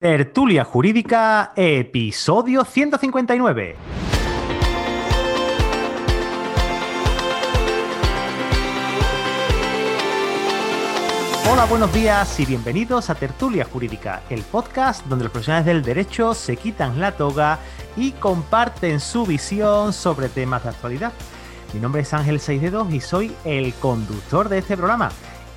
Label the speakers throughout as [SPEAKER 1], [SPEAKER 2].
[SPEAKER 1] Tertulia Jurídica, episodio 159. Hola, buenos días y bienvenidos a Tertulia Jurídica, el podcast donde los profesionales del derecho se quitan la toga y comparten su visión sobre temas de actualidad. Mi nombre es Ángel 6 y soy el conductor de este programa.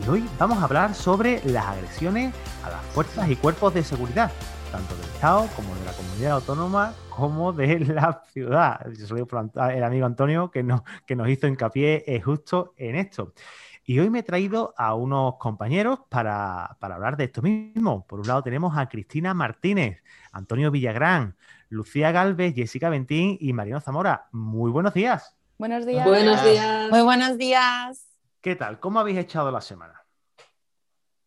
[SPEAKER 1] Y hoy vamos a hablar sobre las agresiones a las fuerzas y cuerpos de seguridad, tanto del Estado como de la comunidad autónoma, como de la ciudad. Yo soy el amigo Antonio que nos, que nos hizo hincapié eh, justo en esto. Y hoy me he traído a unos compañeros para, para, hablar de esto mismo. Por un lado tenemos a Cristina Martínez, Antonio Villagrán, Lucía Galvez, Jessica Ventín y Mariano Zamora. Muy buenos días.
[SPEAKER 2] Buenos días.
[SPEAKER 3] Buenos días.
[SPEAKER 2] Muy buenos días.
[SPEAKER 1] ¿Qué tal? ¿Cómo habéis echado la semana?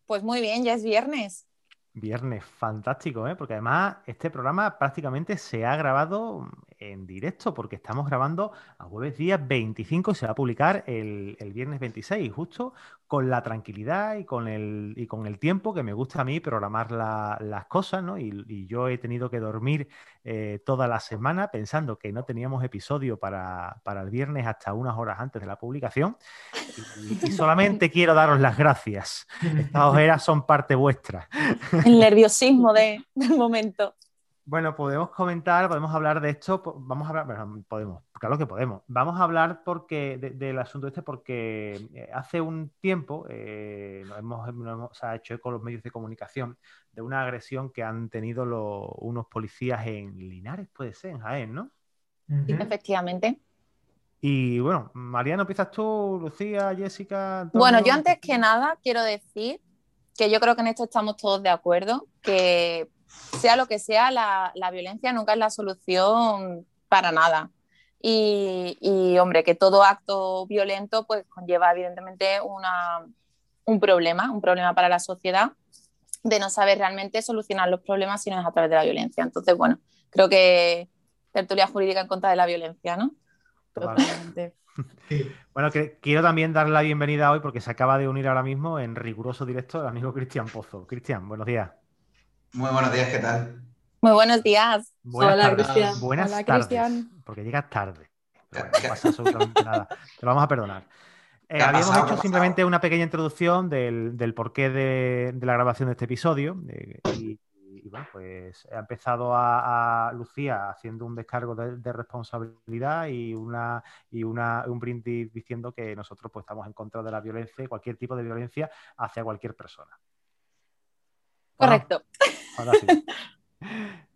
[SPEAKER 2] Pues muy bien, ya es viernes.
[SPEAKER 1] Viernes, fantástico, ¿eh? porque además este programa prácticamente se ha grabado en directo, porque estamos grabando a jueves día 25 y se va a publicar el, viernes 26, justo con la tranquilidad y con el, y con el tiempo que me gusta a mí programar las cosas, ¿no? Y, yo he tenido que dormir eh, toda la semana pensando que no teníamos episodio para, el viernes hasta unas horas antes de la publicación. Y, solamente quiero daros las gracias. Estas ojeras son parte vuestra
[SPEAKER 2] el nerviosismo de, del momento.
[SPEAKER 1] Bueno, podemos comentar, podemos hablar de esto, vamos a hablar, bueno, podemos, claro que podemos. Vamos a hablar porque del asunto este porque eh, hace un tiempo eh, nos hemos, nos hecho eco los medios de comunicación de una agresión que han tenido unos policías en Linares, puede ser, en Jaén, ¿no?
[SPEAKER 2] Efectivamente.
[SPEAKER 1] Y bueno, Mariano, empiezas tú, Lucía, Jessica.
[SPEAKER 2] Bueno, yo antes que nada quiero decir que yo creo que en esto estamos todos de acuerdo, que sea lo que sea, la, violencia nunca es la solución para nada. Y, hombre, que todo acto violento pues conlleva evidentemente un problema, un problema para la sociedad de no saber realmente solucionar los problemas si no es a través de la violencia. Entonces, bueno, creo que tertulia jurídica en contra de la violencia, ¿no?
[SPEAKER 1] Totalmente. Bueno, que, quiero también darle la bienvenida hoy porque se acaba de unir ahora mismo en riguroso directo el amigo Cristian Pozo. Cristian, buenos días.
[SPEAKER 3] Muy buenos días, ¿qué tal?
[SPEAKER 2] Muy buenos días.
[SPEAKER 1] Hola, Cristian. Buenas tardes. Cristian. Porque llegas tarde. no pasa absolutamente nada. Te lo vamos a perdonar. Eh, habíamos hecho simplemente una pequeña introducción del, porqué de, la grabación de este episodio. Eh, y y bueno, pues ha empezado a, Lucía haciendo un descargo de, responsabilidad y una y una, un brindis diciendo que nosotros pues estamos en contra de la violencia, cualquier tipo de violencia hacia cualquier persona.
[SPEAKER 2] Correcto.
[SPEAKER 1] Ahora sí.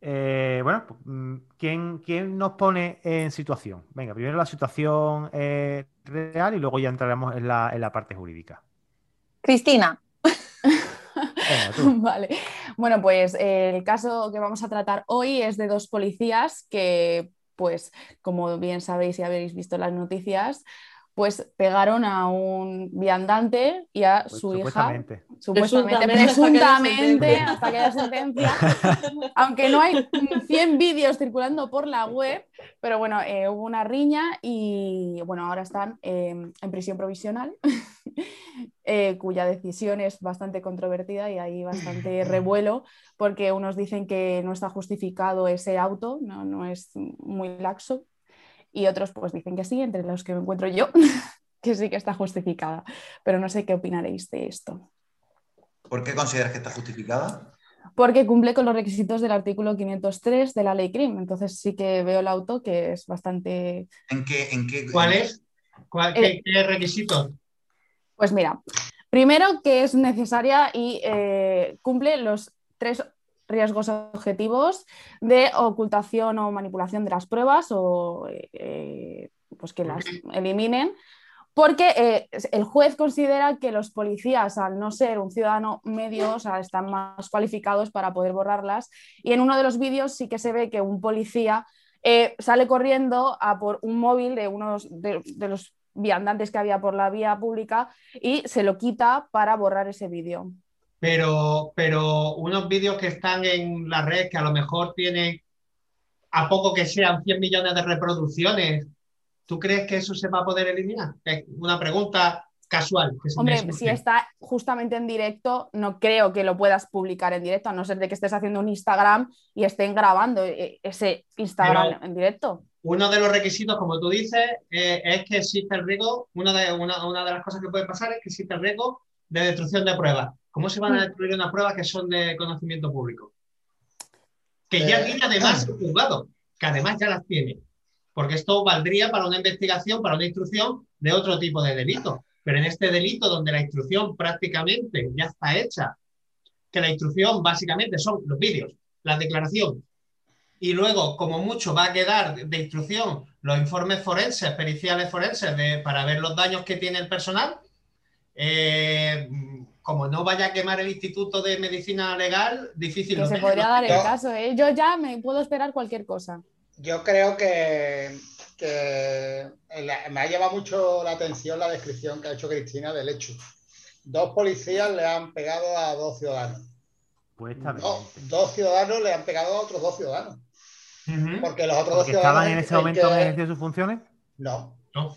[SPEAKER 1] Eh, bueno, pues, mm, ¿quién, ¿quién, nos pone en situación? Venga, primero la situación eh, real y luego ya entraremos en la, en la parte jurídica.
[SPEAKER 2] Cristina.
[SPEAKER 4] vale. Bueno, pues el caso que vamos a tratar hoy es de dos policías que, pues, como bien sabéis y habéis visto las noticias, pues pegaron a un viandante y a pues su hija. Supuestamente, presuntamente, hasta que haya sentencia. aunque no hay 100 vídeos circulando por la web, pero bueno, eh, hubo una riña y bueno, ahora están em, en prisión provisional, eh, cuya decisión es bastante controvertida y hay bastante revuelo, porque unos dicen que no está justificado ese auto, no, no es muy laxo, y otros pues dicen que sí, entre los que me encuentro yo, que sí que está justificada. Pero no sé qué opinaréis de esto.
[SPEAKER 3] ¿Por qué consideras que está justificada?
[SPEAKER 4] Porque cumple con los requisitos del artículo 503 de la ley CRIM. Entonces sí que veo el auto que es bastante...
[SPEAKER 3] ¿En qué? En qué
[SPEAKER 5] ¿Cuál es? Eh, qué, requisitos?
[SPEAKER 4] Pues mira, primero que es necesaria y eh, cumple los tres riesgos objetivos de ocultación o manipulación de las pruebas o eh, pues que las eliminen, porque eh, el juez considera que los policías, al no ser un ciudadano medio, están más cualificados para poder borrarlas. Y en uno de los vídeos sí que se ve que un policía eh, sale corriendo a por un móvil de uno de, de los viandantes que había por la vía pública y se lo quita para borrar ese vídeo
[SPEAKER 5] pero, pero unos vídeos que están en la red que a lo mejor tienen, a poco que sean 100 millones de reproducciones, ¿tú crees que eso se va a poder eliminar? Una pregunta casual. que se me
[SPEAKER 4] Hombre, si está justamente en directo, no creo que lo puedas publicar en directo, a no ser de que estés haciendo un Instagram y estén grabando eh, ese Instagram
[SPEAKER 5] Pero-
[SPEAKER 4] en directo.
[SPEAKER 5] Uno de los requisitos, como tú dices, eh, es que existe el riesgo, una de, una, una de las cosas que puede pasar es que existe el riesgo de destrucción de pruebas. ¿Cómo se van a destruir unas pruebas que son de conocimiento público? Que ya
[SPEAKER 6] Eh,
[SPEAKER 5] tiene además el juzgado, que además ya las tiene. Porque esto valdría para una investigación, para una instrucción de otro tipo de delito. Pero en este delito donde la instrucción prácticamente ya está hecha, que la instrucción básicamente son los vídeos, la declaración, y luego, como mucho, va a quedar de instrucción los informes forenses, periciales forenses, de, para ver los daños que tiene el personal. Eh, como no vaya a quemar el Instituto de Medicina Legal, difícil.
[SPEAKER 4] Que
[SPEAKER 5] lo
[SPEAKER 4] se podría dar el
[SPEAKER 6] Yo-
[SPEAKER 4] caso, ¿eh? Yo ya me puedo esperar cualquier cosa.
[SPEAKER 6] Yo creo que, que la- me ha llamado mucho la atención la descripción que ha hecho Cristina del hecho. Dos policías le han pegado a dos ciudadanos.
[SPEAKER 1] Pues está bien.
[SPEAKER 6] Dos, dos ciudadanos le han pegado a otros dos ciudadanos. Porque los otros dos
[SPEAKER 1] Porque
[SPEAKER 6] ciudadanos.
[SPEAKER 1] estaban en ese momento
[SPEAKER 6] que-
[SPEAKER 1] en ejercicio de sus funciones.
[SPEAKER 6] No.
[SPEAKER 5] No.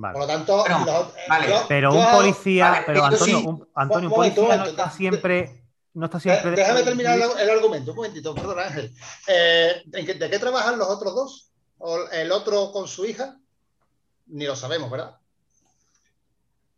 [SPEAKER 1] Vale.
[SPEAKER 6] Por lo tanto,
[SPEAKER 3] Bueno,
[SPEAKER 6] los-
[SPEAKER 3] vale.
[SPEAKER 6] yo-
[SPEAKER 1] Pero
[SPEAKER 6] yo-
[SPEAKER 1] un policía,
[SPEAKER 3] vale,
[SPEAKER 1] pero Antonio,
[SPEAKER 3] sí.
[SPEAKER 1] un, Antonio, un
[SPEAKER 6] Un momento, un
[SPEAKER 1] policía no
[SPEAKER 6] momento.
[SPEAKER 1] está siempre, no está siempre.
[SPEAKER 6] Déjame terminar el, el argumento, un momentito, perdón, Ángel. Eh, ¿en qué- ¿De qué trabajan los otros dos? ¿O el otro con su hija? Ni lo sabemos, ¿verdad?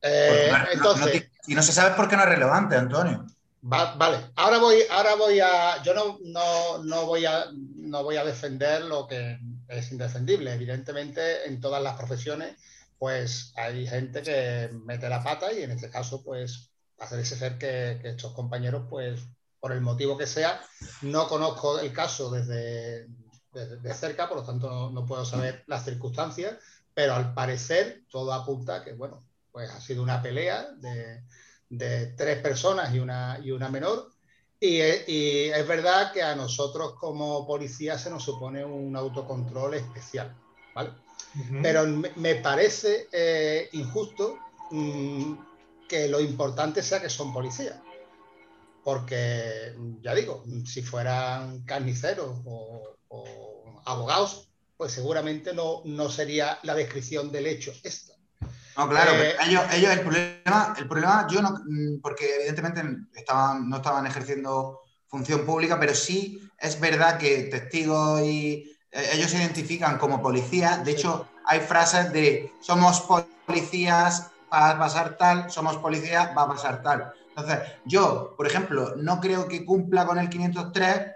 [SPEAKER 6] Eh,
[SPEAKER 3] Porque no- no-
[SPEAKER 6] entonces,
[SPEAKER 3] y no se sabe por qué no es relevante, Antonio.
[SPEAKER 6] va- vale, ahora voy, ahora voy a, yo no, no, no voy a, no voy a defender lo que es indefendible. Evidentemente, en todas las profesiones, pues hay gente que mete la pata y en este caso, pues, hacerse ser que, que estos compañeros, pues, por el motivo que sea, no conozco el caso desde, de cerca, por lo tanto no, puedo saber las circunstancias, pero al parecer todo apunta que, bueno, pues ha sido una pelea de, de tres personas y una, y una menor. Y, es- y es verdad que a nosotros como policía se nos supone un autocontrol especial, ¿vale? Pero me, me parece eh, injusto mm, que lo importante sea que son policías. Porque, ya digo, si fueran carniceros o, o abogados, pues seguramente no, no sería la descripción del hecho esta.
[SPEAKER 3] No, claro,
[SPEAKER 6] Eh,
[SPEAKER 3] pero ellos, ellos el problema, el problema, yo no, mm, porque evidentemente estaban, no estaban ejerciendo función pública, pero sí es verdad que testigos y ellos se identifican como policías. De hecho, hay frases de somos policías, va a pasar tal, somos policías, va a pasar tal. Entonces, yo, por ejemplo, no creo que cumpla con el 503,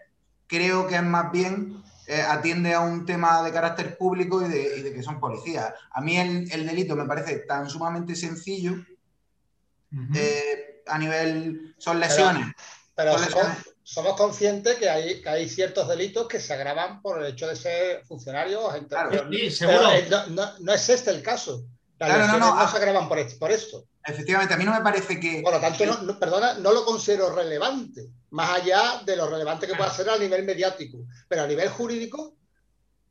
[SPEAKER 3] creo que es más bien eh, atiende a un tema de carácter público y de, y de que son policías. A mí el, el delito me parece tan sumamente sencillo eh, a nivel... Son lesiones.
[SPEAKER 6] Pero
[SPEAKER 3] Son
[SPEAKER 6] somos, conscientes que hay, que hay ciertos delitos que se agravan por el hecho de ser funcionarios o gente.
[SPEAKER 3] Claro.
[SPEAKER 6] pero-
[SPEAKER 5] Sí,
[SPEAKER 6] pero,
[SPEAKER 5] seguro.
[SPEAKER 6] eh, no, no- no es este el caso. Las
[SPEAKER 3] Claro, no, no,
[SPEAKER 6] no,
[SPEAKER 3] ah.
[SPEAKER 6] se agravan por, est- por esto.
[SPEAKER 3] Efectivamente, a mí no me parece que...
[SPEAKER 6] Por lo tanto, no, no- perdona, no lo considero relevante, más allá de lo relevante que pueda ser a nivel mediático. Pero a nivel jurídico,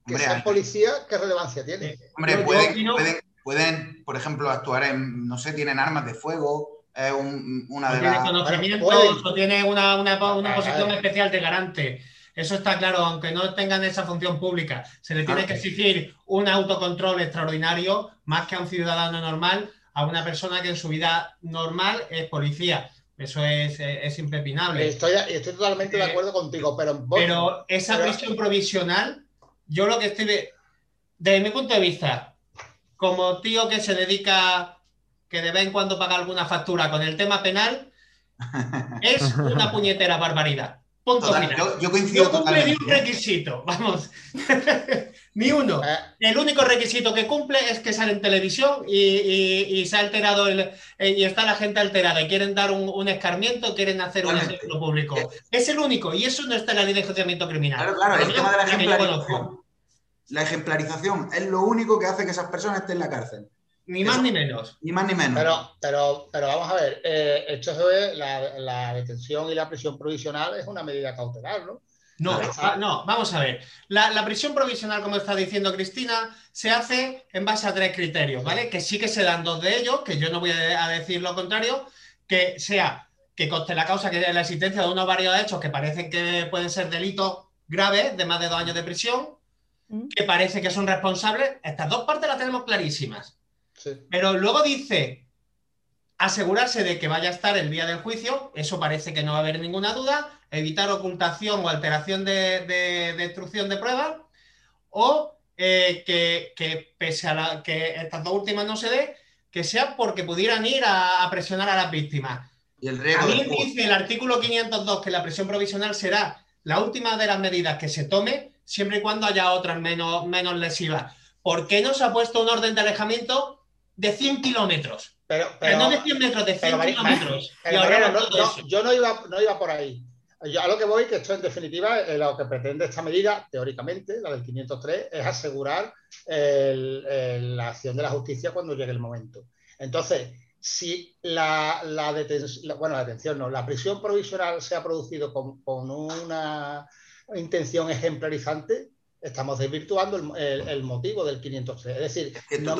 [SPEAKER 6] que
[SPEAKER 3] Hombre,
[SPEAKER 6] sean policía, ¿qué relevancia tiene?
[SPEAKER 3] Hombre, pueden, pueden, pueden, por ejemplo, actuar en, no sé, tienen armas de fuego, es un- una de
[SPEAKER 5] tiene
[SPEAKER 3] las...
[SPEAKER 5] conocimientos
[SPEAKER 6] pueden.
[SPEAKER 5] o tiene una, una- una
[SPEAKER 6] Ah,
[SPEAKER 5] posición
[SPEAKER 6] ah.
[SPEAKER 5] especial de garante. Eso está claro, aunque no tengan esa función pública. Se le tiene que exigir un autocontrol extraordinario más que a un ciudadano normal, a una persona que en su vida normal es policía. Eso es, eh, es impepinable.
[SPEAKER 6] Estoy, estoy totalmente de
[SPEAKER 5] Eh,
[SPEAKER 6] acuerdo contigo, pero, vos-
[SPEAKER 5] Pero esa
[SPEAKER 6] pero-
[SPEAKER 5] prisión provisional, yo lo que estoy, ve- desde mi punto de vista, como tío que se dedica, que de vez en cuando paga alguna factura con el tema penal, es una puñetera barbaridad. Punto
[SPEAKER 3] Total,
[SPEAKER 5] final.
[SPEAKER 3] yo, yo coincido
[SPEAKER 5] No cumple ni un requisito, vamos. ni uno.
[SPEAKER 6] eh,
[SPEAKER 5] El único requisito que cumple es que sale en televisión y, y- y se ha alterado el, eh, y está la gente alterada y quieren dar un, un escarmiento, quieren hacer un ejemplo público. Es el único y eso no está en la ley de enjuiciamiento criminal.
[SPEAKER 3] Claro, claro, el tema de la ejemplarización. La ejemplarización es lo único que hace que esas personas estén en la cárcel.
[SPEAKER 5] Ni más ni menos.
[SPEAKER 3] Ni más ni menos.
[SPEAKER 6] pero, pero, pero vamos a ver, eh, esto es la, la detención y la prisión provisional es una medida cautelar, ¿no?
[SPEAKER 5] No,
[SPEAKER 6] Claro.
[SPEAKER 5] ah, no, vamos a ver. La, la prisión provisional, como está diciendo Cristina, se hace en base a tres criterios, ¿vale? Que sí que se dan dos de ellos, que yo no voy a, a decir lo contrario, que sea que conste la causa, que es la existencia de unos varios hechos que parecen que pueden ser delitos graves de más de dos años de prisión,
[SPEAKER 4] Mm.
[SPEAKER 5] que parece que son responsables. Estas dos partes las tenemos clarísimas.
[SPEAKER 6] Sí.
[SPEAKER 5] Pero luego dice asegurarse de que vaya a estar el día del juicio, eso parece que no va a haber ninguna duda, evitar ocultación o alteración de, de, destrucción de pruebas, o eh, que, pese a la, que estas dos últimas no se dé, que sea porque pudieran ir a, presionar a las víctimas.
[SPEAKER 3] Y el
[SPEAKER 5] También dice el artículo 502 que la presión provisional será la última de las medidas que se tome, siempre y cuando haya otras menos, menos lesivas. ¿Por qué no se ha puesto un orden de alejamiento de 100 kilómetros?
[SPEAKER 6] Pero, pero,
[SPEAKER 5] no de 100 metros, de 100 kilómetros.
[SPEAKER 6] yo no iba, no iba por ahí. Yo a lo que voy, que esto en definitiva, eh, lo que pretende esta medida, teóricamente, la del 503, es asegurar la acción de la justicia cuando llegue el momento. Entonces, si la, detención, bueno, la detención no, la prisión provisional se ha producido con, una intención ejemplarizante, estamos desvirtuando el, motivo del 503. Es decir, no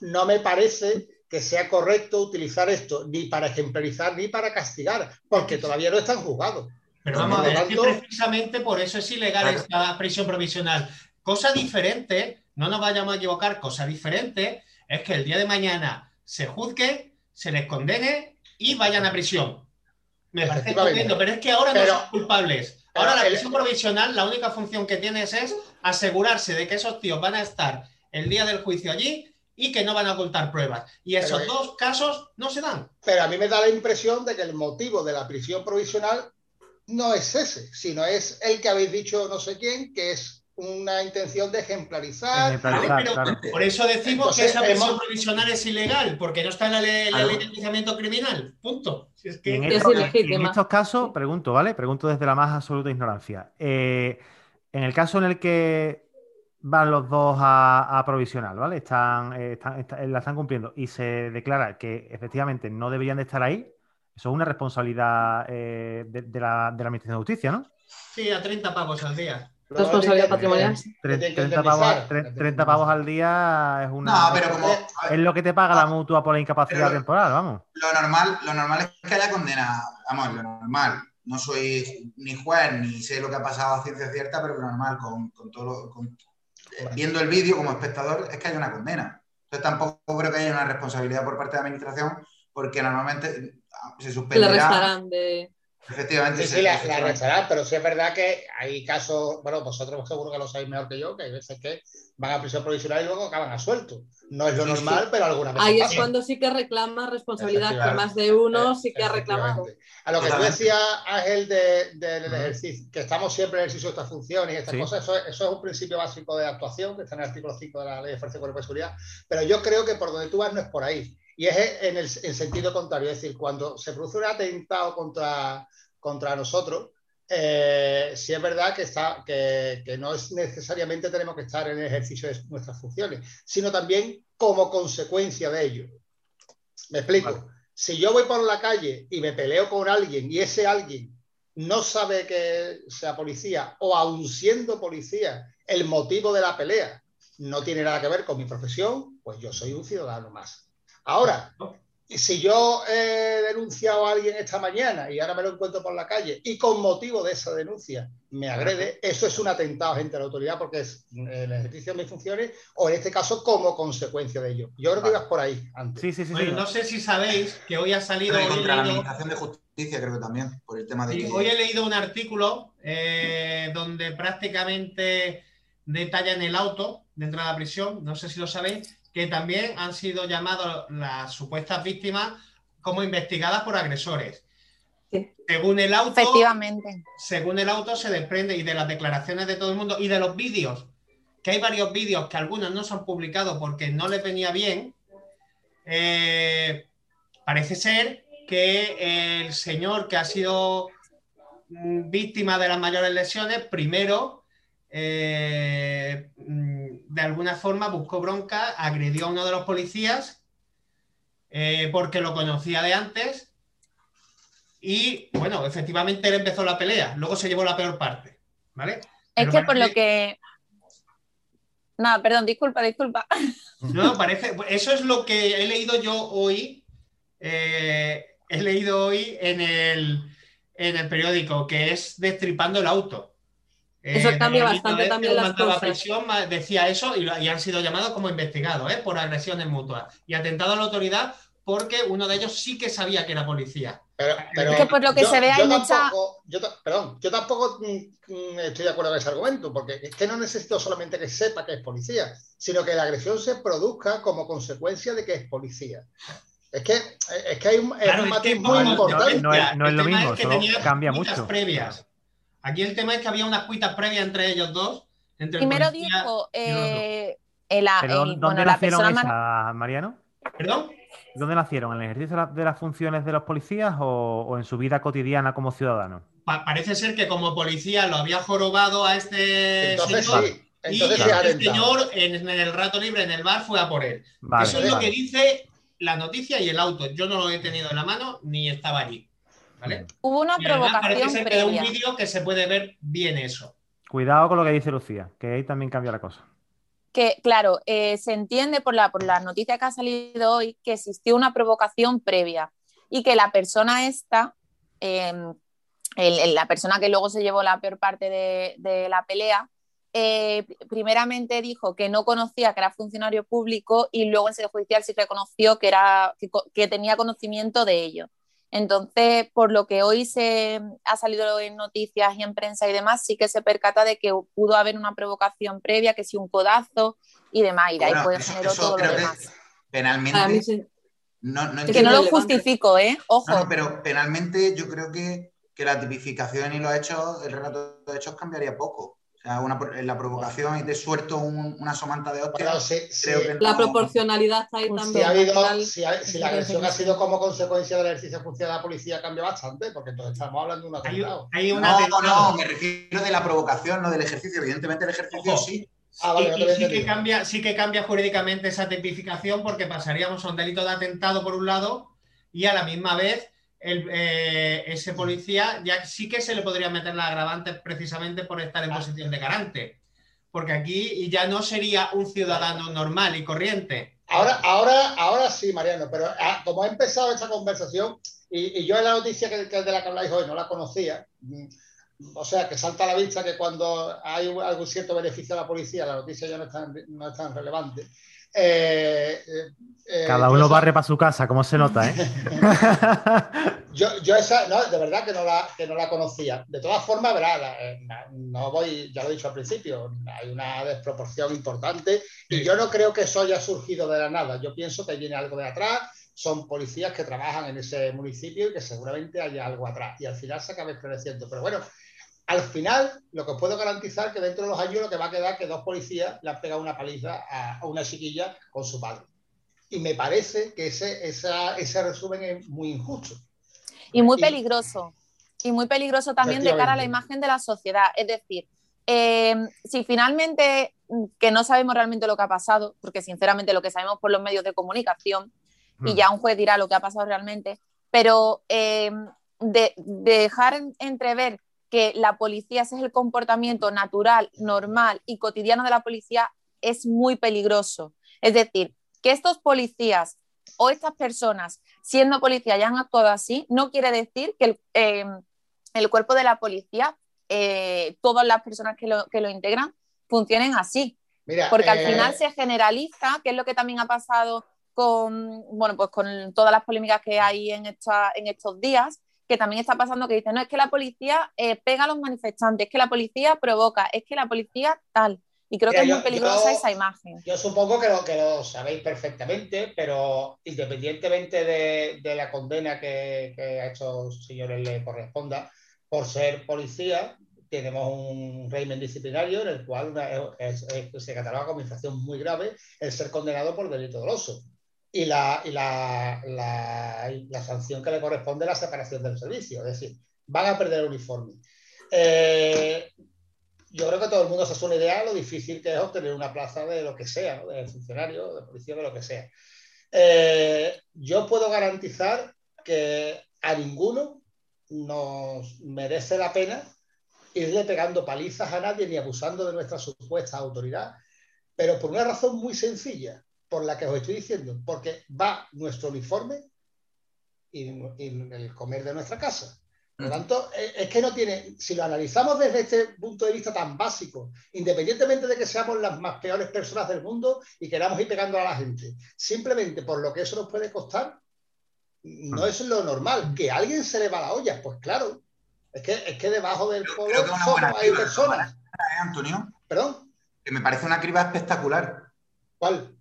[SPEAKER 6] no me parece que sea correcto utilizar esto ni para ejemplarizar ni para castigar, porque todavía no están juzgados.
[SPEAKER 5] Pero vamos a ver, es que precisamente por eso es ilegal esta prisión provisional. Cosa diferente, no nos vayamos a equivocar, cosa diferente es que el día de mañana se juzgue, se les condene y vayan a prisión. Me parece estupendo, pero es que ahora no son culpables. Ahora la prisión provisional, la única función que tienes es asegurarse de que esos tíos van a estar el día del juicio allí y que no van a ocultar pruebas. Y esos dos casos no se dan.
[SPEAKER 6] Pero a mí me da la impresión de que el motivo de la prisión provisional no es ese, sino es el que habéis dicho no sé quién, que es una intención de ejemplarizar.
[SPEAKER 5] Por eso decimos que esa prisión provisional es ilegal, porque no está en la ley, de enjuiciamiento criminal. Punto.
[SPEAKER 1] en, estos, casos, pregunto, ¿vale? Pregunto desde la más absoluta ignorancia. Eh, en el caso en el que van los dos a, provisional, ¿vale? Están, eh, la están cumpliendo y se declara que efectivamente no deberían de estar ahí, eso es una responsabilidad eh, de, la, Administración de Justicia, ¿no?
[SPEAKER 5] Sí, a 30 pavos al día.
[SPEAKER 4] Responsabilidad patrimonial.
[SPEAKER 1] 30, pavos, al día es una. No, pero como. Es lo que te paga la mutua por la incapacidad temporal, vamos.
[SPEAKER 3] Lo normal, lo normal es que haya condena. Vamos, lo normal. No soy ni juez ni sé lo que ha pasado a ciencia cierta, pero normal, con, con todo lo, eh, viendo el vídeo como espectador, es que hay una condena. Entonces tampoco creo que haya una responsabilidad por parte de la administración, porque normalmente ah, se suspenderá.
[SPEAKER 4] De...
[SPEAKER 3] Efectivamente.
[SPEAKER 6] Sí, sí, la, restarán, pero sí es verdad que hay casos, bueno, vosotros seguro que lo sabéis mejor que yo, que hay veces que van a prisión provisional y luego acaban a suelto. No es lo normal, pero alguna vez.
[SPEAKER 4] Ahí es cuando sí que reclama responsabilidad, que más de uno sí que ha reclamado.
[SPEAKER 6] A lo que tú decías, Ángel, del ejercicio, que estamos siempre en el ejercicio de estas funciones y estas cosas, eso, es un principio básico de actuación, que está en el artículo 5 de la Ley de Fuerza y Cuerpo de Seguridad, pero yo creo que por donde tú vas no es por ahí. Y es en el sentido contrario, es decir, cuando se produce un atentado contra, contra nosotros, eh, sí es verdad que, está, que, no es necesariamente tenemos que estar en el ejercicio de nuestras funciones, sino también como consecuencia de ello. Me explico. Si yo voy por la calle y me peleo con alguien y ese alguien no sabe que sea policía o aun siendo policía, el motivo de la pelea no tiene nada que ver con mi profesión, pues yo soy un ciudadano más. Ahora, si yo he denunciado a alguien esta mañana y ahora me lo encuentro por la calle y con motivo de esa denuncia me agrede, eso es un atentado gente a la autoridad porque es el ejercicio de mis funciones o en este caso como consecuencia de ello. Yo creo que ibas por ahí antes.
[SPEAKER 5] Sí, sí, sí, no sé si sabéis que hoy ha salido...
[SPEAKER 3] contra la Administración de Justicia creo que también, por el tema de...
[SPEAKER 5] Hoy he leído un artículo eh, donde prácticamente detallan el auto dentro de la prisión, no sé si lo sabéis, que también han sido llamados las supuestas víctimas como investigadas por agresores. Según el auto,
[SPEAKER 2] Efectivamente.
[SPEAKER 5] según el auto se desprende y de las declaraciones de todo el mundo y de los vídeos, que hay varios vídeos que algunos no se han publicado porque no les venía bien. Eh, parece ser que el señor que ha sido mm, víctima de las mayores lesiones, primero eh, de alguna forma buscó bronca, agredió a uno de los policías eh, porque lo conocía de antes y bueno, efectivamente él empezó la pelea, luego se llevó la peor parte, ¿vale?
[SPEAKER 2] Es que por lo que... No, perdón, disculpa, disculpa.
[SPEAKER 5] No, parece, eso es lo que he leído yo hoy, eh, he leído hoy en el, en el periódico, que es destripando el auto.
[SPEAKER 4] Eso eh, cambia bastante también las cosas.
[SPEAKER 5] Presión, decía eso y, han sido llamados como investigados ¿eh? por agresiones mutuas y atentado a la autoridad porque uno de ellos sí que sabía que era policía.
[SPEAKER 6] Pero, pero
[SPEAKER 2] Es que por lo que
[SPEAKER 6] yo-
[SPEAKER 2] se ve hay
[SPEAKER 6] yo
[SPEAKER 2] mucha-
[SPEAKER 6] tampoco- yo perdón, yo tampoco mm, mm, estoy de acuerdo con ese argumento, porque es que no necesito solamente que sepa que es policía, sino que la agresión se produzca como consecuencia de que es policía. Es que, es que hay un, es
[SPEAKER 5] Claro,
[SPEAKER 6] un
[SPEAKER 5] es que
[SPEAKER 6] matiz muy importante.
[SPEAKER 1] no es- no es
[SPEAKER 5] el
[SPEAKER 1] lo mismo,
[SPEAKER 5] que
[SPEAKER 1] solo
[SPEAKER 5] tenía
[SPEAKER 1] cambia mucho.
[SPEAKER 5] previas. Aquí el tema es que había unas cuitas previas entre ellos dos. Entre
[SPEAKER 2] Primero dijo
[SPEAKER 5] y el
[SPEAKER 2] eh, el,
[SPEAKER 1] Pero
[SPEAKER 2] el-
[SPEAKER 1] ¿dónde
[SPEAKER 2] bueno, la
[SPEAKER 1] nacieron
[SPEAKER 2] persona
[SPEAKER 1] Mariano?
[SPEAKER 5] ¿Perdón?
[SPEAKER 1] ¿Dónde nacieron? ¿En el ejercicio de, la- de las funciones de los policías o, o en su vida cotidiana como ciudadanos?
[SPEAKER 5] Pa- parece ser que como policía lo había jorobado a este
[SPEAKER 6] Entonces
[SPEAKER 5] señor
[SPEAKER 6] sí, entonces
[SPEAKER 5] y
[SPEAKER 6] ha
[SPEAKER 5] este señor en, en el rato libre en el bar fue a por él.
[SPEAKER 1] Vale,
[SPEAKER 5] Eso es lo que dice la noticia y el auto. Yo no lo he tenido en la mano ni estaba allí. ¿Vale?
[SPEAKER 2] hubo una
[SPEAKER 5] Y además parece
[SPEAKER 2] provocación
[SPEAKER 5] de un
[SPEAKER 2] previa.
[SPEAKER 5] vídeo que se puede ver bien eso.
[SPEAKER 1] Cuidado con lo que dice Lucía, que ahí también cambia la cosa.
[SPEAKER 2] que, claro, eh, se entiende por la, por la noticia que ha salido hoy que existió una provocación previa y que la persona esta, eh, el- el- la persona que luego se llevó la peor parte de, de la pelea, eh, primeramente dijo que no conocía que era funcionario público y luego en sede judicial sí reconoció que, era, que tenía conocimiento de ello. Entonces, por lo que hoy se ha salido en noticias y en prensa y demás, sí que se percata de que pudo haber una provocación previa, que si un codazo y demás, y de ahí
[SPEAKER 3] Bueno,
[SPEAKER 2] generó
[SPEAKER 3] eso
[SPEAKER 2] todo lo demás.
[SPEAKER 3] penalmente
[SPEAKER 7] A mí sí.
[SPEAKER 3] no, no
[SPEAKER 2] Que no lo justifico, ¿eh? Ojo.
[SPEAKER 3] No, no, pero penalmente yo creo que, que la tipificación y los hechos, el relato de hechos cambiaría poco. O sea, una, pro- la provocación y te suelto un- una somanta de
[SPEAKER 6] Bueno, sí, sí.
[SPEAKER 3] creo que
[SPEAKER 7] La
[SPEAKER 3] no-
[SPEAKER 7] proporcionalidad está ahí
[SPEAKER 4] Pues
[SPEAKER 7] también.
[SPEAKER 6] Si, ha habido,
[SPEAKER 7] al final,
[SPEAKER 6] si, ha- si la agresión ha sido como consecuencia del ejercicio funcional de la policía, cambia bastante, porque entonces estamos hablando de un
[SPEAKER 5] Hay,
[SPEAKER 6] atentado.
[SPEAKER 5] hay un
[SPEAKER 3] No, no, me refiero de la provocación, no del ejercicio. Evidentemente el ejercicio
[SPEAKER 5] Ojo.
[SPEAKER 3] sí.
[SPEAKER 6] Ah, vale,
[SPEAKER 5] Y- y sí, que cambia, sí que cambia jurídicamente esa tipificación porque pasaríamos a un delito de atentado por un lado y a la misma vez el, eh, ese policía ya sí que se le podría meter la agravante precisamente por estar en
[SPEAKER 6] Ah.
[SPEAKER 5] posición de garante. Porque aquí ya no sería un ciudadano normal y corriente.
[SPEAKER 6] Ahora, ahora, ahora sí, Mariano, pero ah, como ha empezado esta conversación, y, y yo en la noticia que, que de la que habláis hoy no la conocía, mm, o sea, que salta a la vista que cuando hay algún cierto beneficio a la policía, la noticia ya no es tan, no es tan relevante. Eh, eh, eh,
[SPEAKER 1] Cada
[SPEAKER 6] yo
[SPEAKER 1] uno
[SPEAKER 6] esa-
[SPEAKER 1] barre para su casa, como se nota, ¿eh?
[SPEAKER 6] Yo, yo esa, no, de verdad que no, la, que no la conocía. De todas formas, verá, la- eh, no voy, ya lo he dicho al principio, hay una desproporción importante y yo no creo que eso haya surgido de la nada. Yo pienso que viene algo de atrás, son policías que trabajan en ese municipio y que seguramente haya algo atrás y al final se acaba esclareciendo. Pero bueno, al final lo que os puedo garantizar es que dentro de los años lo que va a quedar es que dos policías le han pegado una paliza a, a una chiquilla con su padre. Y me parece que ese, esa- ese resumen es muy injusto.
[SPEAKER 2] Y muy peligroso. Y muy peligroso también de cara a la imagen de la sociedad. Es decir, eh, si finalmente, mm, que no sabemos realmente lo que ha pasado, porque sinceramente lo que sabemos por los medios de comunicación, y
[SPEAKER 1] Hmm.
[SPEAKER 2] ya un juez dirá lo que ha pasado realmente, pero eh, de, de dejar en- entrever que la policía ese es el comportamiento natural, normal y cotidiano de la policía es muy peligroso. Es decir, que estos policías o estas personas, siendo policía, hayan actuado así, no quiere decir que el, eh, el cuerpo de la policía, eh, todas las personas que lo, que lo integran, funcionen así.
[SPEAKER 6] Mira,
[SPEAKER 2] Porque al
[SPEAKER 6] eh,
[SPEAKER 2] final se generaliza, que es lo que también ha pasado con, bueno, pues con todas las polémicas que hay en, esta- en estos días, que también está pasando que dicen, no, es que la policía eh, pega a los manifestantes, es que la policía provoca, es que la policía tal. Y creo
[SPEAKER 6] Mira,
[SPEAKER 2] que es
[SPEAKER 6] yo-
[SPEAKER 2] muy peligrosa
[SPEAKER 6] yo-
[SPEAKER 2] esa imagen.
[SPEAKER 6] Yo supongo que lo, que lo sabéis perfectamente, pero independientemente de, de la condena que, que a estos señores le corresponda por ser policía, tenemos un régimen disciplinario en el cual una- es- es- se cataloga como infracción muy grave el ser condenado por delito doloso. Y la, y la, la- sanción que le corresponde es la separación del servicio, es decir, van a perder el uniforme. Eh, yo creo que todo el mundo se hace una idea de lo difícil que es obtener una plaza de lo que sea, de funcionario, de policía, de lo que sea. Eh, yo puedo garantizar que a ninguno nos merece la pena irle pegando palizas a nadie ni abusando de nuestra supuesta autoridad, pero por una razón muy sencilla, por la que os estoy diciendo, porque va nuestro uniforme y, y el comer de nuestra casa. Por lo tanto, eh, es que no tiene, si lo analizamos desde este punto de vista tan básico, independientemente de que seamos las más peores personas del mundo y queramos ir pegando a la gente, simplemente por lo que eso nos puede costar, no es lo normal. Que a alguien se le va la olla, pues claro. Es que, es que debajo del polo hay
[SPEAKER 3] criba,
[SPEAKER 6] personas.
[SPEAKER 3] ¿eh, Antonio?
[SPEAKER 6] ¿Perdón?
[SPEAKER 3] Que me parece una criba espectacular.
[SPEAKER 6] ¿Cuál?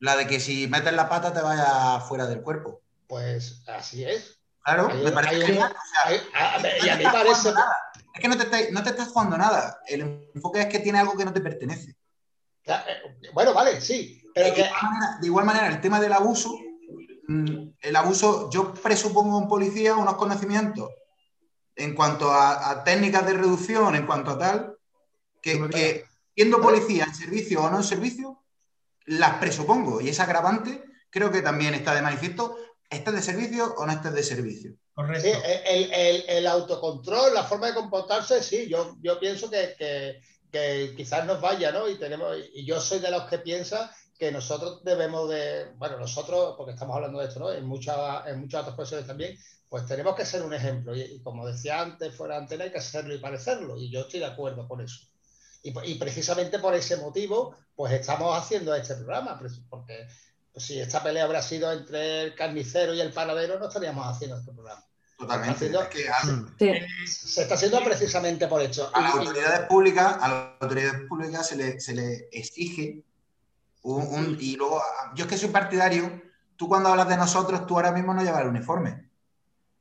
[SPEAKER 3] La de que si metes la pata te vaya fuera del cuerpo.
[SPEAKER 6] Pues así es.
[SPEAKER 3] Claro,
[SPEAKER 6] Hay
[SPEAKER 3] me parece
[SPEAKER 6] hay.
[SPEAKER 3] O sea,
[SPEAKER 6] Hay- a- a ver,
[SPEAKER 3] no
[SPEAKER 6] y a mí parece.
[SPEAKER 3] Es que no te, estás, no te estás jugando nada. El enfoque es que tiene algo que no te pertenece.
[SPEAKER 6] Eh, Bueno, vale, sí. Pero
[SPEAKER 3] de,
[SPEAKER 6] que.
[SPEAKER 3] igual manera, de igual manera, el tema del abuso, mm, el abuso, yo presupongo a un policía unos conocimientos en cuanto a, a técnicas de reducción, en cuanto a tal, que, que siendo policía en servicio o no en servicio, las presupongo. Y esa agravante creo que también está de manifiesto, ¿estés de servicio o no estés de servicio?
[SPEAKER 5] Correcto.
[SPEAKER 6] Sí, el, el- el autocontrol, la forma de comportarse, sí, yo, yo pienso que, que- que quizás nos vaya, ¿no? Y, tenemos, y yo soy de los que piensa que nosotros debemos de, bueno, nosotros, porque estamos hablando de esto, ¿no? En muchas, en muchas otras profesiones también, pues tenemos que ser un ejemplo. Y, y como decía antes, fuera de antena, hay que serlo y parecerlo. Y yo estoy de acuerdo con eso. Y, y precisamente por ese motivo, pues estamos haciendo este programa, pues, porque pues, si esta pelea habrá sido entre el carnicero y el panadero, no estaríamos haciendo este programa.
[SPEAKER 3] Totalmente.
[SPEAKER 6] Haciendo-
[SPEAKER 3] Es que a.
[SPEAKER 4] Sí.
[SPEAKER 6] Se está haciendo precisamente por eso.
[SPEAKER 3] a las autoridades públicas, a las autoridades públicas se le, se le exige un, un- y luego yo es que soy partidario. Tú cuando hablas de nosotros, tú ahora mismo no llevas el uniforme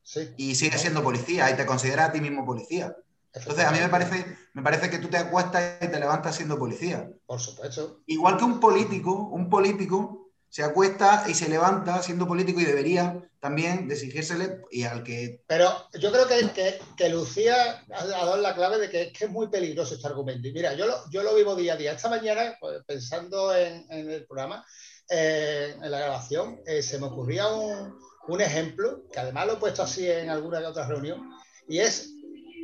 [SPEAKER 6] sí,
[SPEAKER 3] y sigues siendo policía y te consideras a ti mismo policía. Entonces a mí me parece, me parece que tú te acuestas y te levantas siendo policía.
[SPEAKER 6] Por supuesto.
[SPEAKER 3] Igual que un político, un político se acuesta y se levanta siendo político y debería también exigírsele y al que
[SPEAKER 6] Pero yo creo que, que, que Lucía ha dado la clave de que, es que es muy peligroso este argumento. Y mira, yo lo, yo lo vivo día a día. Esta mañana, pues, pensando en, en el programa, eh, en la grabación, eh, se me ocurría un, un ejemplo, que además lo he puesto así en alguna otra reunión, y es,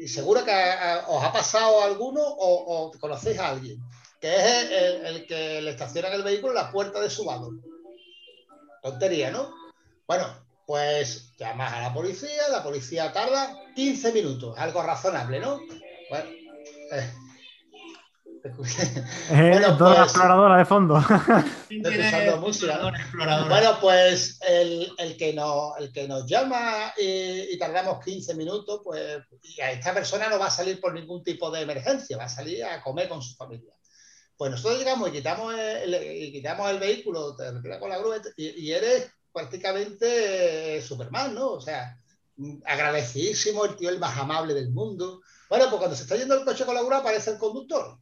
[SPEAKER 6] y seguro que a- a- os ha pasado alguno o, conocéis a alguien, que es el, que le estaciona el vehículo en la puerta de su vagón. Tontería, ¿no? Bueno, pues llamas a la policía, la policía tarda 15 minutos, algo razonable, ¿no? Bueno, eh,
[SPEAKER 1] Eh,
[SPEAKER 6] Bueno,
[SPEAKER 1] toda la
[SPEAKER 6] pues-
[SPEAKER 1] exploradora de fondo.
[SPEAKER 5] ¿Quién
[SPEAKER 6] Estoy
[SPEAKER 5] tiene
[SPEAKER 6] pensando música, ¿no?
[SPEAKER 5] exploradora, exploradora?
[SPEAKER 6] Bueno, pues el, el que nos, el que nos llama y, y tardamos 15 minutos, pues y a esta persona no va a salir por ningún tipo de emergencia, va a salir a comer con su familia. Pues nosotros llegamos y quitamos el, y quitamos el vehículo, te retiras con la grúa y, y eres prácticamente eh, Superman, ¿no? O sea, agradecidísimo, el tío el más amable del mundo. Bueno, pues cuando se está yendo el coche con la grúa aparece el conductor.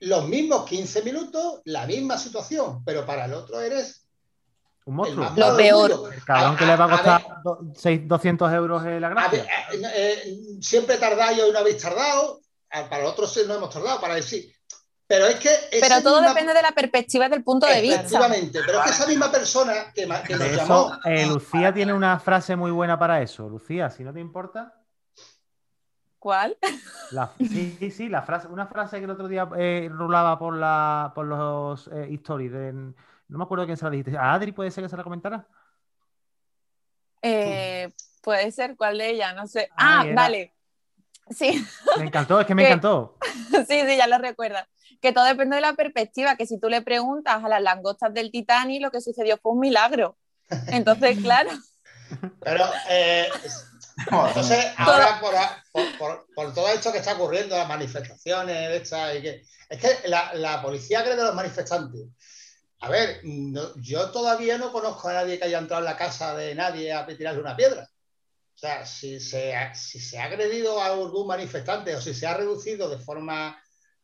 [SPEAKER 6] Los mismos 15 minutos, la misma situación, pero para el otro eres
[SPEAKER 1] Un
[SPEAKER 6] el
[SPEAKER 1] monstruo.
[SPEAKER 2] Lo peor.
[SPEAKER 1] El cabrón
[SPEAKER 6] A-
[SPEAKER 1] que le va a
[SPEAKER 6] a-
[SPEAKER 1] costar
[SPEAKER 6] ver,
[SPEAKER 1] do- seis- 200 euros eh, la
[SPEAKER 6] a
[SPEAKER 1] gracia.
[SPEAKER 6] ver, eh, eh, siempre tardáis y hoy no habéis tardado. Para otros sí no hemos tardado, para sí. Pero es que.
[SPEAKER 2] Pero todo
[SPEAKER 6] misma-
[SPEAKER 2] depende de la perspectiva del punto de vista.
[SPEAKER 6] Efectivamente, pero es que esa misma persona que, nos llamó.
[SPEAKER 1] eh, Lucía tiene una frase muy buena para eso. Lucía, si no te importa.
[SPEAKER 2] ¿Cuál?
[SPEAKER 1] La, sí, sí, sí, la frase, una frase que el otro día eh, rulaba por, la, por los eh, stories. de- no me acuerdo quién se la dijiste. ¿A Adri puede ser que se la comentara?
[SPEAKER 2] Eh, puede ser cuál de ella, no sé.
[SPEAKER 1] Ah,
[SPEAKER 2] Ah,
[SPEAKER 1] era-
[SPEAKER 2] vale. Sí,
[SPEAKER 1] Me encantó, es que me encantó.
[SPEAKER 2] sí, sí, ya lo recuerda. Que todo depende de la perspectiva, que si tú le preguntas a las langostas del Titanic, lo que sucedió fue un milagro. Entonces, claro,
[SPEAKER 6] Pero, eh, entonces, ahora por, por- por- por todo esto que está ocurriendo, las manifestaciones, y que, es que la, la policía agrede a los manifestantes. A ver, no- yo todavía no conozco a nadie que haya entrado en la casa de nadie a tirarle una piedra. O sea, si se, ha, si se ha agredido a algún manifestante o si se ha reducido de forma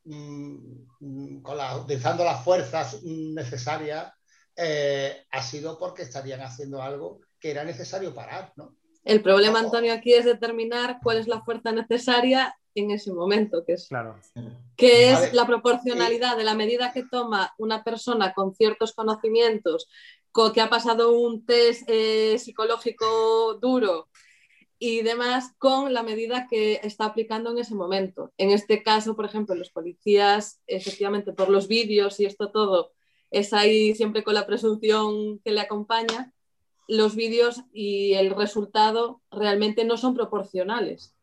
[SPEAKER 6] mm, mm, con la- utilizando las fuerzas necesarias, eh, ha sido porque estarían haciendo algo que era necesario parar, ¿no?
[SPEAKER 7] El problema, Antonio, aquí es determinar cuál es la fuerza necesaria en ese momento, que es,
[SPEAKER 1] Claro.
[SPEAKER 7] que es
[SPEAKER 6] Vale.
[SPEAKER 7] la proporcionalidad de la medida que toma una persona con ciertos conocimientos, co- que ha pasado un test eh, psicológico duro y demás, con la medida que está aplicando en ese momento. En este caso, por ejemplo, los policías, efectivamente, por los vídeos y esto todo, es ahí siempre con la presunción que le acompaña, los vídeos y el resultado realmente no son proporcionales.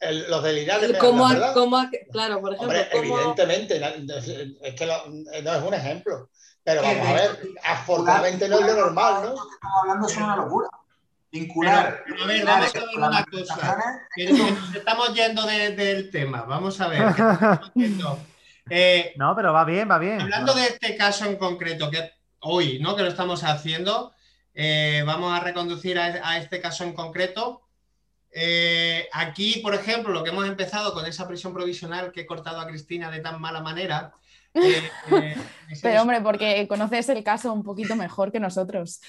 [SPEAKER 6] El- los del INAL,
[SPEAKER 7] ¿Cómo ha-
[SPEAKER 6] ¿verdad?
[SPEAKER 7] cómo ha- claro, por ejemplo,
[SPEAKER 6] Hombre,
[SPEAKER 7] cómo-
[SPEAKER 6] evidentemente, es que lo- no es un ejemplo, Pero vamos a ver, afortunadamente no es lo normal, ¿no?
[SPEAKER 3] Estamos hablando es una locura. Vincular.
[SPEAKER 5] Pero, a ver, vamos a ver una cosa. Que nos estamos yendo de- del tema. Vamos a ver. Eh,
[SPEAKER 1] No, pero va bien, va bien.
[SPEAKER 5] Hablando de este caso en concreto, que hoy, ¿no? Que lo estamos haciendo, eh, vamos a reconducir a, a este caso en concreto. Eh, aquí, por ejemplo, lo que hemos empezado con esa prisión provisional que he cortado a Cristina de tan mala manera. eh,
[SPEAKER 4] Pero hombre, porque conoces el caso un poquito mejor que nosotros.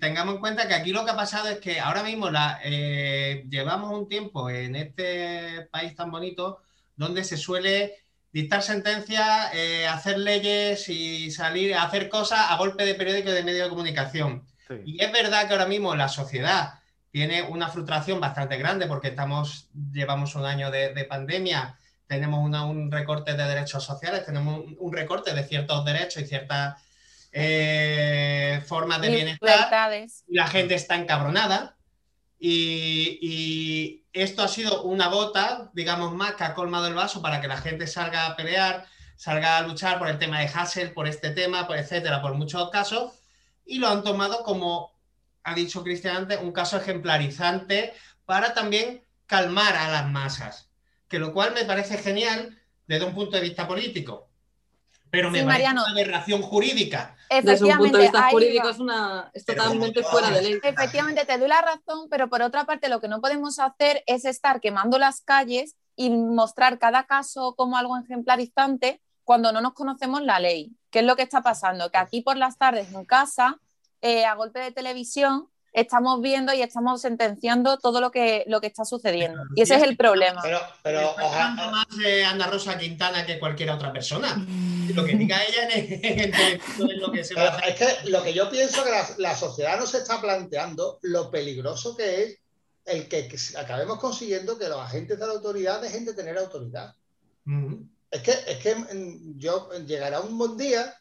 [SPEAKER 5] Tengamos en cuenta que aquí lo que ha pasado es que ahora mismo la, llevamos un tiempo en este país tan bonito donde se suele dictar sentencias, eh, hacer leyes y salir a hacer cosas a golpe de periódico y de medio de comunicación.
[SPEAKER 1] Sí.
[SPEAKER 5] Y es verdad que ahora mismo la sociedad tiene una frustración bastante grande porque estamos, llevamos un año de, de pandemia, tenemos una- un recorte de derechos sociales, tenemos un, un recorte de ciertos derechos y ciertas eh, formas de bienestar y la gente está encabronada. Y, esto ha sido una gota, digamos, más que ha colmado el vaso para que la gente salga a pelear, salga a luchar por el tema de Hassel, por este tema, por etcétera, por muchos casos, y lo han tomado como, ha dicho Cristian antes, un caso ejemplarizante para también calmar a las masas, que lo cual me parece genial desde un punto de vista político. Pero me
[SPEAKER 2] Sí,
[SPEAKER 5] parece
[SPEAKER 2] Mariano.
[SPEAKER 5] una aberración jurídica.
[SPEAKER 7] Desde un punto de vista jurídico
[SPEAKER 2] va.
[SPEAKER 7] es, una, es totalmente
[SPEAKER 3] ¿cómo
[SPEAKER 7] fuera de ley.
[SPEAKER 2] Efectivamente, te doy la razón, pero por otra parte lo que no podemos hacer es estar quemando las calles y mostrar cada caso como algo ejemplarizante cuando no nos conocemos la ley. ¿Qué es lo que está pasando? Que aquí por las tardes en casa, eh, a golpe de televisión, estamos viendo y estamos sentenciando todo lo que, lo que está sucediendo. Y ese es el problema.
[SPEAKER 6] Pero, pero
[SPEAKER 5] Está
[SPEAKER 6] oja-
[SPEAKER 5] hablando más de Ana Rosa Quintana que cualquier otra persona. Lo que diga ella en el, en el telediario es lo que se va a hacer.
[SPEAKER 6] es que lo que yo pienso que la, la sociedad no se está planteando lo peligroso que es el que, que acabemos consiguiendo que los agentes de la autoridad dejen de tener autoridad. Es que, es que mm, yo llegará un buen día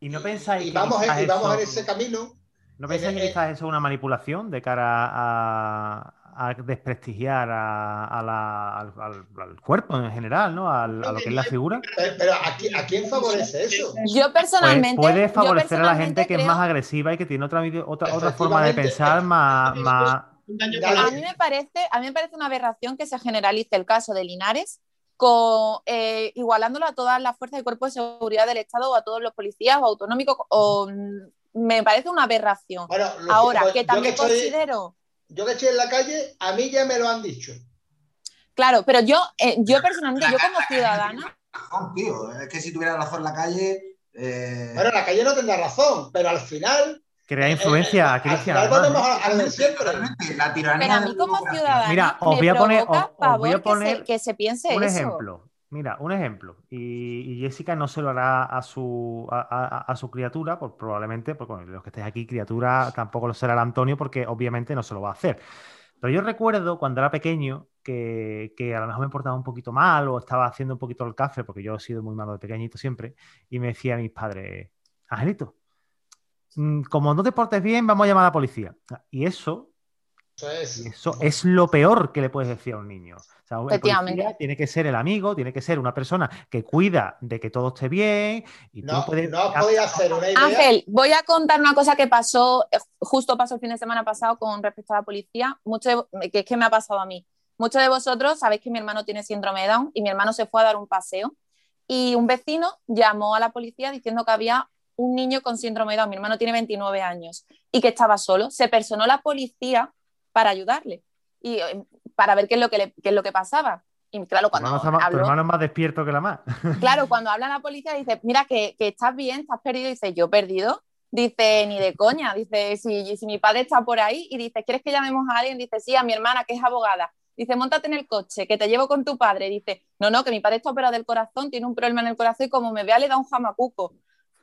[SPEAKER 1] ¿Y no pensáis
[SPEAKER 6] y
[SPEAKER 1] que
[SPEAKER 6] vamos, en, y vamos en ese camino.
[SPEAKER 1] ¿No
[SPEAKER 6] Eh,
[SPEAKER 1] que
[SPEAKER 6] eh,
[SPEAKER 1] quizás eso es una manipulación de cara a, a desprestigiar a, a la- al, al- al cuerpo en general, ¿no? Al- a lo que es la figura?
[SPEAKER 6] Pero, ¿a, qui- a quién favorece eso?
[SPEAKER 2] Yo personalmente.
[SPEAKER 1] Pues puede
[SPEAKER 2] yo
[SPEAKER 1] favorecer a la
[SPEAKER 2] personalmente
[SPEAKER 1] gente que es más agresiva y que tiene otra, otra, otra forma de pensar más, más...
[SPEAKER 2] A mí me parece, a mí me parece una aberración que se generalice el caso de Linares con, eh, igualándolo a todas las fuerzas y cuerpos de seguridad del Estado o a todos los policías o autonómicos. O, mm, me parece una aberración.
[SPEAKER 6] Bueno,
[SPEAKER 2] Ahora,
[SPEAKER 6] pues,
[SPEAKER 2] que
[SPEAKER 6] yo
[SPEAKER 2] también
[SPEAKER 6] estoy-
[SPEAKER 2] considero,
[SPEAKER 6] yo que estoy en la calle, a mí ya me lo han dicho.
[SPEAKER 2] claro, pero yo, eh, yo personalmente, yo como ciudadana,
[SPEAKER 3] Razón, tío. Es que si tuviera razón en la calle. eh,
[SPEAKER 6] Bueno, la calle no tendrá razón, pero al final,
[SPEAKER 1] Crea influencia,
[SPEAKER 6] al
[SPEAKER 1] Cristian.
[SPEAKER 6] final volvemos
[SPEAKER 1] ¿eh?
[SPEAKER 6] a, a siempre.
[SPEAKER 3] La tiranía.
[SPEAKER 2] pero a mí como ciudadana
[SPEAKER 1] Mira, os voy a poner- os- os voy a
[SPEAKER 2] que se- que, se, piense
[SPEAKER 1] Un
[SPEAKER 2] eso.
[SPEAKER 1] ejemplo. Mira, un ejemplo. Y, Jessica no se lo hará a su, a, a- a su criatura, pues probablemente, porque los que estéis aquí, criatura, tampoco lo será el Antonio, porque obviamente no se lo va a hacer. Pero yo recuerdo cuando era pequeño que, que a lo mejor me portaba un poquito mal o estaba haciendo un poquito el café, porque yo he sido muy malo de pequeñito siempre, y me decía a mis padres, Angelito, mm, como no te portes bien, vamos a llamar a la policía. Y eso
[SPEAKER 6] Eso es.
[SPEAKER 1] eso es lo peor que le puedes decir a un niño. O sea, el tiene que ser el amigo, tiene que ser una persona que cuida de que todo esté bien y tú
[SPEAKER 6] No,
[SPEAKER 1] puedes...
[SPEAKER 6] no podéis hacer una idea.
[SPEAKER 2] Ángel, voy a contar una cosa que pasó, eh, justo pasó el fin de semana pasado con respecto a la policía, mucho de- que es que me ha pasado a mí. Muchos de vosotros sabéis que mi hermano tiene síndrome de Down y mi hermano se fue a dar un paseo y un vecino llamó a la policía diciendo que había un niño con síndrome de Down, mi hermano tiene 29 años y que estaba solo. Se personó la policía para ayudarle y eh, para ver qué es lo que, le- qué es lo que pasaba. Y claro,
[SPEAKER 1] Tu
[SPEAKER 2] cuando
[SPEAKER 1] hermano, tu hermano es más despierto que la más.
[SPEAKER 2] Claro, cuando habla la policía dice, mira que, que estás bien, estás perdido, dice, yo perdido, dice, ni de coña, dice, si, si mi padre está por ahí y dice, ¿quieres que llamemos a alguien? Dice, sí, a mi hermana que es abogada. Dice, montate en el coche, que te llevo con tu padre. Dice, no, no, que mi padre está operado del corazón, tiene un problema en el corazón y como me vea le da un jamacuco.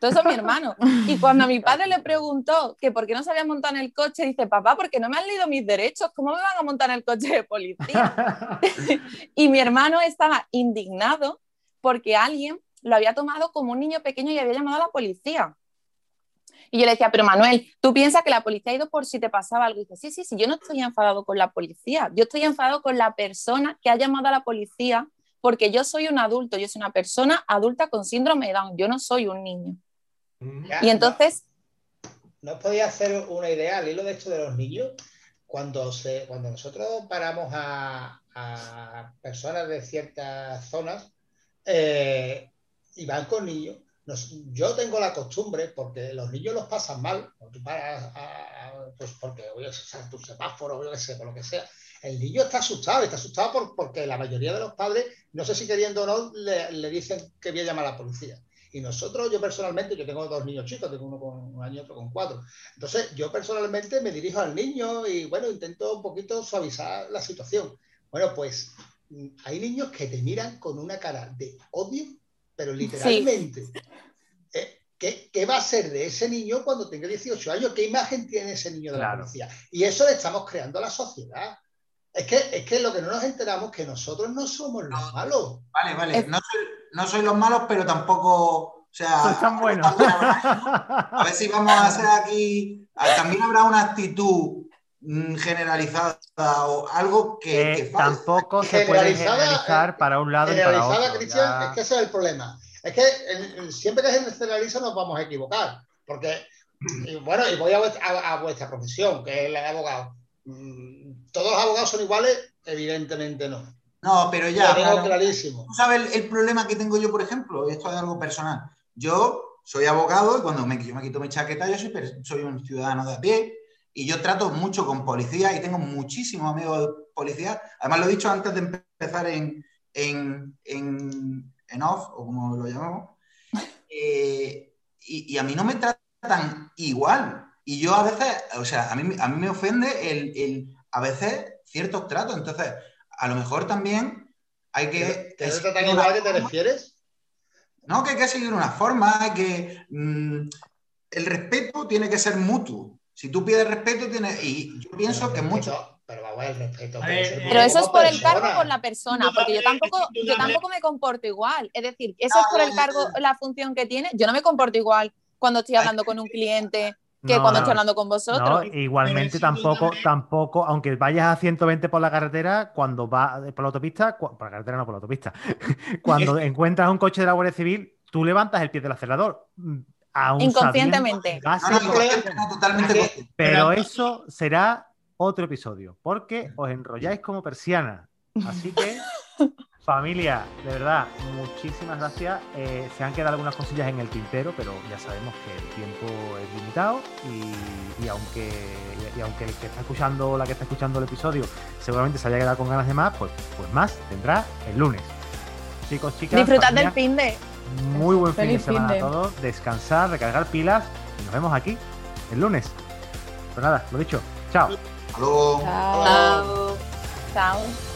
[SPEAKER 2] Todo eso es mi hermano. Y cuando mi padre le preguntó que por qué no se había montado en el coche, dice, papá, porque no me han leído mis derechos, ¿cómo me van a montar en el coche de policía? Y mi hermano estaba indignado porque alguien lo había tomado como un niño pequeño y había llamado a la policía. Y yo le decía, pero Manuel, ¿tú piensas que la policía ha ido por si te pasaba algo? Y dice, sí, sí, sí, yo no estoy enfadado con la policía, yo estoy enfadado con la persona que ha llamado a la policía porque yo soy un adulto, yo soy una persona adulta con síndrome de Down, yo no soy un niño.
[SPEAKER 6] Ya,
[SPEAKER 2] Y entonces,
[SPEAKER 6] ¿No podía hacer una idea al hilo de esto de los niños? Cuando, se, cuando nosotros paramos a, a personas de ciertas zonas eh, y van con niños, nos- yo tengo la costumbre, porque los niños los pasan mal, tú paras a- a- pues porque voy a usar tu semáforo, yo qué sé, por lo que sea. El niño está asustado, está asustado por- porque la mayoría de los padres, no sé si queriendo o no, le, le dicen que voy a llamar a la policía. Y nosotros, yo personalmente, yo tengo dos niños chicos, tengo uno con un año y otro con cuatro. Entonces, yo personalmente me dirijo al niño y, bueno, intento un poquito suavizar la situación. Bueno, pues mm, hay niños que te miran con una cara de odio, pero literalmente. Eh, ¿qué, qué va a ser de ese niño cuando tenga 18 años? ¿Qué imagen tiene ese niño de la policía? Y eso le estamos creando a la sociedad. Es que, es que lo que no nos enteramos es que nosotros no somos los malos.
[SPEAKER 3] Vale, vale. No no soy los malos, pero tampoco. O sea,
[SPEAKER 1] Soy tan bueno.
[SPEAKER 3] A ver si vamos a hacer aquí. a- También habrá una actitud mm, generalizada o algo que,
[SPEAKER 1] Eh, tampoco se puede
[SPEAKER 6] Generalizada,
[SPEAKER 1] generalizar
[SPEAKER 6] eh,
[SPEAKER 1] para un lado y para
[SPEAKER 6] Generalizada,
[SPEAKER 1] otro.
[SPEAKER 6] Cristian,
[SPEAKER 1] ya.
[SPEAKER 6] es que ese es el problema. Es que siempre que se generaliza nos vamos a equivocar. Porque, y bueno, y voy a vuestra, a- a vuestra profesión, que es la de abogado. Mm, ¿Todos los abogados son iguales? Evidentemente no.
[SPEAKER 3] No, pero ya.
[SPEAKER 6] Lo tengo
[SPEAKER 3] claro.
[SPEAKER 6] clarísimo.
[SPEAKER 3] ¿Tú sabes el, el problema que tengo yo, por ejemplo? Esto es algo personal. Yo soy abogado y cuando me, yo me quito mi chaqueta, yo soy, soy un ciudadano de a pie y yo trato mucho con policías y tengo muchísimos amigos policías. Además, lo he dicho antes de empezar en, en, en, en off, o como lo llamamos. Eh, y, y a mí no me tratan igual. Y yo a veces, o sea, a mí, a mí me ofende el, el- a veces ciertos tratos. Entonces, a lo mejor también hay que...
[SPEAKER 6] ¿Que te
[SPEAKER 3] una
[SPEAKER 6] igual que te refieres?
[SPEAKER 3] No, que hay que seguir una forma, hay que mm, el respeto tiene que ser mutuo. Si tú pides respeto, tiene, y yo pienso que
[SPEAKER 6] El
[SPEAKER 3] mucho.
[SPEAKER 6] respeto- Pero vamos el respeto.
[SPEAKER 5] Ver,
[SPEAKER 6] ser
[SPEAKER 5] eh,
[SPEAKER 6] mutuo
[SPEAKER 2] pero eso es por el cargo con la persona, porque yo tampoco, yo tampoco me comporto igual. Es decir, eso es por el cargo, la función que tiene. Yo no me comporto igual cuando estoy hablando con un cliente que
[SPEAKER 1] No,
[SPEAKER 2] cuando
[SPEAKER 1] no.
[SPEAKER 2] estoy hablando con vosotros.
[SPEAKER 1] No, igualmente tampoco, tampoco, aunque vayas a 120 por la carretera, cuando va por la autopista, por la carretera no por la autopista, cuando encuentras un coche de la Guardia Civil, tú levantas el pie del acelerador. mm, aún
[SPEAKER 2] Inconscientemente.
[SPEAKER 1] sabiendo que va a
[SPEAKER 3] No,
[SPEAKER 1] ser
[SPEAKER 3] no,
[SPEAKER 6] Sí,
[SPEAKER 3] consciente, no, totalmente
[SPEAKER 6] Sí.
[SPEAKER 3] consciente.
[SPEAKER 1] Pero
[SPEAKER 5] Pero-
[SPEAKER 1] eso será otro episodio, porque os enrolláis como persiana. Así que, familia, de verdad, muchísimas gracias. Eh, se han quedado algunas cosillas en el tintero, pero ya sabemos que el tiempo es limitado y, y aunque, y aunque el que está escuchando, la que está escuchando el episodio, seguramente se haya quedado con ganas de más, pues, pues más tendrá el lunes. Chicos, chicas,
[SPEAKER 2] Disfrutad del fin de.
[SPEAKER 1] muy buen fin de
[SPEAKER 4] fin
[SPEAKER 1] semana
[SPEAKER 4] de.
[SPEAKER 1] a todos. Descansar, recargar pilas y nos vemos aquí el lunes. Pues nada, lo dicho. Chao.
[SPEAKER 4] Chao.
[SPEAKER 7] Chao.
[SPEAKER 2] Chao.